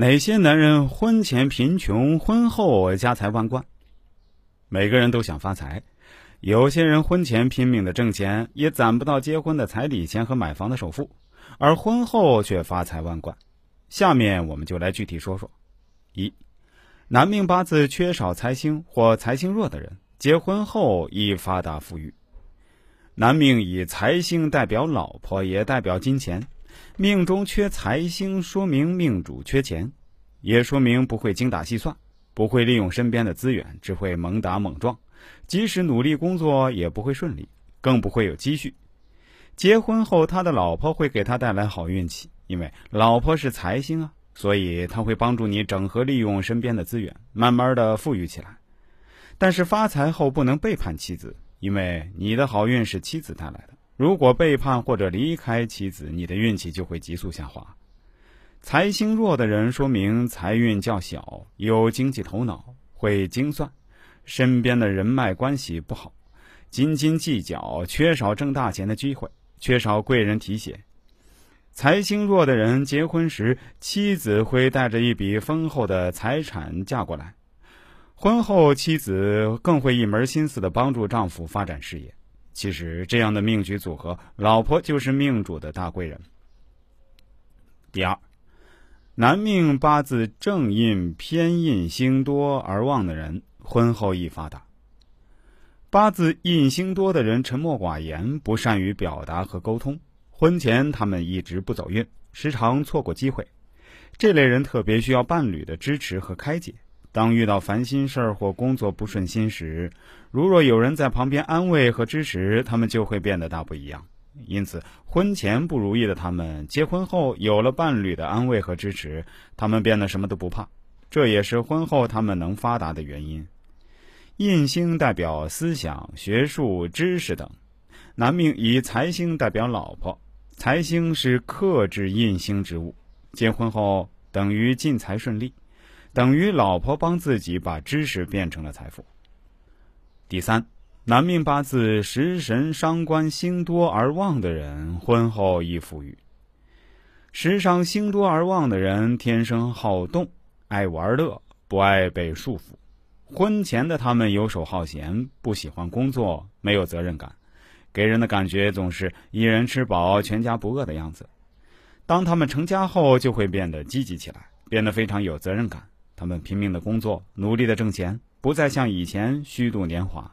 哪些男人婚前贫穷，婚后家财万贯？每个人都想发财，有些人婚前拼命的挣钱，也攒不到结婚的彩礼钱和买房的首付，而婚后却发财万贯。下面我们就来具体说说：一，男命八字缺少财星或财星弱的人，结婚后易发达富裕。男命以财星代表老婆，也代表金钱。命中缺财星，说明命主缺钱，也说明不会精打细算，不会利用身边的资源，只会猛打猛撞。即使努力工作，也不会顺利，更不会有积蓄。结婚后，他的老婆会给他带来好运气，因为老婆是财星啊，所以他会帮助你整合利用身边的资源，慢慢的富裕起来。但是发财后不能背叛妻子，因为你的好运是妻子带来的。如果背叛或者离开妻子，你的运气就会急速下滑。财星弱的人，说明财运较小，有经济头脑，会精算，身边的人脉关系不好，斤斤计较，缺少挣大钱的机会，缺少贵人提携。财星弱的人，结婚时妻子会带着一笔丰厚的财产嫁过来，婚后妻子更会一门心思的帮助丈夫发展事业。其实，这样的命局组合，老婆就是命主的大贵人。第二，男命八字正印偏印星多而旺的人，婚后易发达。八字印星多的人沉默寡言，不善于表达和沟通，婚前他们一直不走运，时常错过机会。这类人特别需要伴侣的支持和开解。当遇到烦心事儿或工作不顺心时，如若有人在旁边安慰和支持，他们就会变得大不一样。因此，婚前不如意的他们，结婚后有了伴侣的安慰和支持，他们变得什么都不怕。这也是婚后他们能发达的原因。印星代表思想、学术、知识等，男命以财星代表老婆，财星是克制印星之物，结婚后等于进财顺利。等于老婆帮自己把知识变成了财富。第三，男命八字食神伤官星多而旺的人，婚后易富裕。食伤星多而旺的人，天生好动，爱玩乐，不爱被束缚。婚前的他们游手好闲，不喜欢工作，没有责任感，给人的感觉总是一人吃饱全家不饿的样子。当他们成家后，就会变得积极起来，变得非常有责任感。他们拼命的工作，努力的挣钱，不再像以前虚度年华。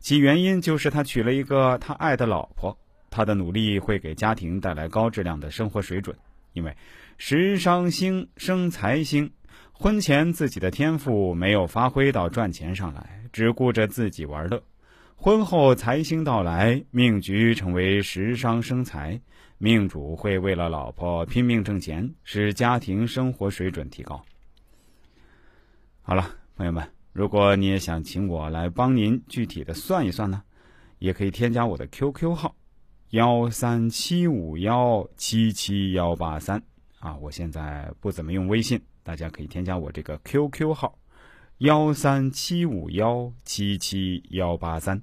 其原因就是他娶了一个他爱的老婆。他的努力会给家庭带来高质量的生活水准。因为食伤星生财星，婚前自己的天赋没有发挥到赚钱上来，只顾着自己玩乐。婚后财星到来，命局成为食伤生财，命主会为了老婆拼命挣钱，使家庭生活水准提高。好了，朋友们，如果你也想请我来帮您具体的算一算呢，也可以添加我的 QQ 号幺三七五幺七七幺八三啊。我现在不怎么用微信，大家可以添加我这个 QQ 号幺三七五幺七七幺八三。